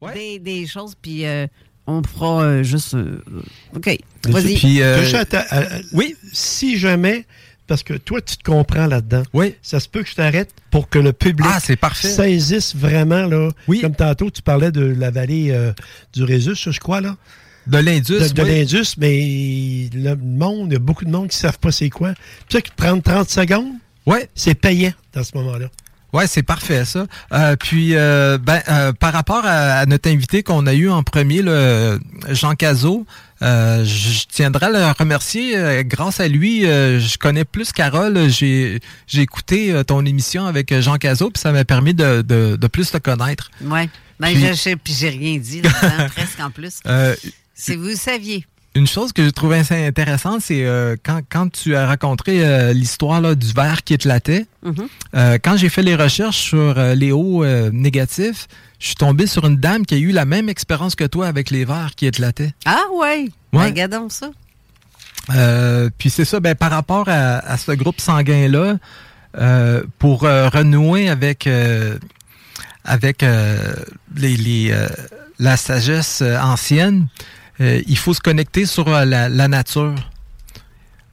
Ouais. des, des choses, puis euh, on fera euh, juste. euh, OK. Vas-y. Puis, euh, à- oui, Si jamais, parce que toi, tu te comprends là-dedans, oui. ça se peut que je t'arrête pour que le public Ah, c'est parfait. saisisse vraiment, là. Oui. Comme tantôt, tu parlais de la vallée euh, du Résus, je crois, là. De l'Indus. de, de oui. l'Indus, mais le monde, il y a beaucoup de monde qui ne savent pas c'est quoi. Tu sais que prendre 30 secondes, Ouais. c'est payant dans ce moment-là. Ouais, c'est parfait ça. Euh, puis, euh, ben, euh, par rapport à, à notre invité qu'on a eu en premier, le Jean Cazot, euh, je tiendrai à le remercier. Euh, grâce à lui, euh, je connais plus Carole. J'ai j'ai écouté euh, ton émission avec Jean Cazot, puis ça m'a permis de, de, de plus te connaître. Ouais. Ben, Puis- je sais, puis j'ai rien dit là-dedans, presque en plus. Euh, Si vous saviez. Une chose que j'ai trouvé assez intéressante, c'est euh, quand, quand tu as raconté euh, l'histoire du verre qui éclatait. Mhm. Euh, quand j'ai fait les recherches sur les hauts négatifs, je suis tombé sur une dame qui a eu la même expérience que toi avec les verres qui éclataient. Ah, ouais. Ouais. Ben, regardons ça. Puis c'est ça, ben, par rapport à, à ce groupe sanguin-là, pour renouer avec, avec les, les, la sagesse ancienne, euh, il faut se connecter sur euh, la, la nature.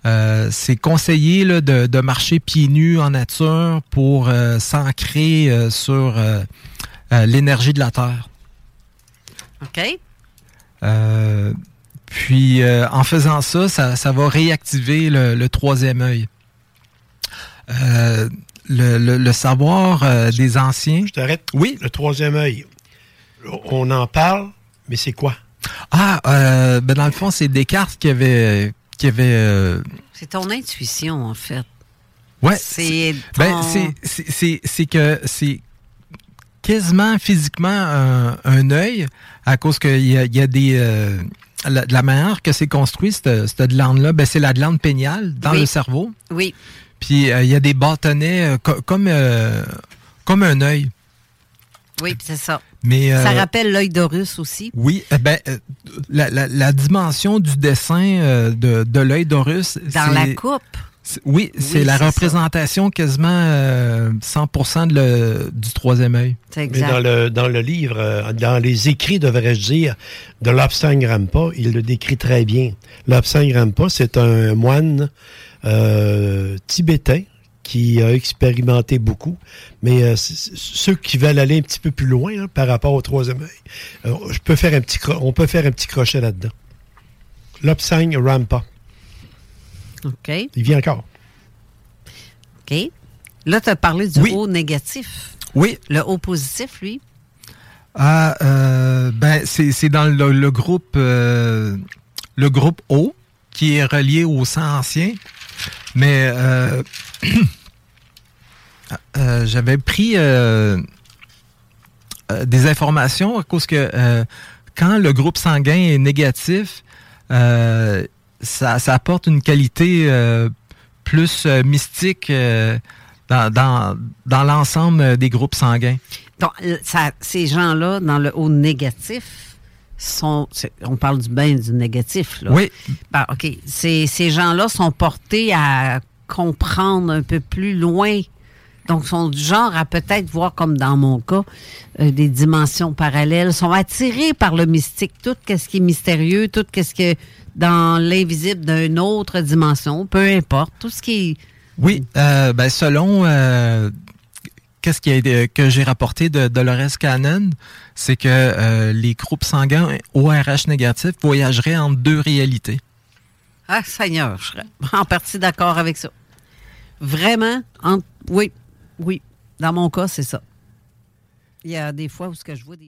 Euh, c'est conseillé là, de, de marcher pieds nus en nature pour euh, s'ancrer euh, sur euh, euh, l'énergie de la Terre. OK? Euh, puis euh, en faisant ça, ça, ça va réactiver le, le troisième œil. Euh, le, le- le savoir euh, des anciens. Je t'arrête. Oui? Le troisième œil. On en parle, mais c'est quoi? Ah, euh, ben dans le fond, c'est Descartes qui avait, qui avait. euh, C'est ton intuition, en fait. ouais. C'est Ben ton- c'est c'est- c'est c'est que c'est quasiment physiquement un, un œil à cause qu'il y a, il y a des euh, la, de la manière que c'est construit cette, cette glande là, ben c'est la glande péniale dans Oui. le cerveau. Oui. Puis euh, il y a des bâtonnets euh, co- comme euh, comme un œil. Oui, c'est ça. Mais Ça euh, rappelle l'œil d'Horus aussi. oui, eh ben euh, la, la, la dimension du dessin euh, de, de l'œil d'Horus, Dans la coupe. Oui, c'est Oui, la ça. représentation quasiment euh, 100% de le- du troisième œil. C'est Mais exact. dans le, dans le livre, euh, dans les écrits, devrais-je dire, de Lobsang Rampa, il le décrit très bien. Lobsang Rampa, c'est un moine euh, tibétain qui a expérimenté beaucoup, mais euh, c- c- ceux qui veulent aller un petit peu plus loin hein, par rapport au troisième œil, euh, je peux faire un petit cro- on peut faire un petit crochet là-dedans. Lobsang Rampa, OK. il vient encore. OK. Là, tu as parlé du Oui. haut négatif. Oui, Le haut positif, lui? Ah, euh, ben c'est c'est dans le, le groupe euh, le groupe O qui est relié au sang ancien, mais euh, euh, j'avais pris euh, euh, des informations à cause que quand le groupe sanguin est négatif, ça, ça apporte une qualité plus mystique dans, dans, dans l'ensemble des groupes sanguins. Donc, ça- ces gens-là, dans le haut négatif, sont. On parle du bien du négatif, là. Oui, Ben, OK. Ces, ces gens-là sont portés à comprendre un peu plus loin. Donc, sont du genre à peut-être voir, comme dans mon cas, euh, des dimensions parallèles, sont attirés par le mystique, tout ce qui est mystérieux, tout ce qui est dans l'invisible d'une autre dimension, peu importe, tout ce qui est... Oui, euh, ben selon euh, qu'est-ce qui été- que j'ai rapporté de Dolores Cannon, c'est que les groupes sanguins ORH négatifs voyageraient entre deux réalités. Ah, Seigneur, je serais en partie d'accord avec ça. Vraiment, en- oui, oui. Dans mon cas, c'est ça. Il y a des fois où ce que je vois des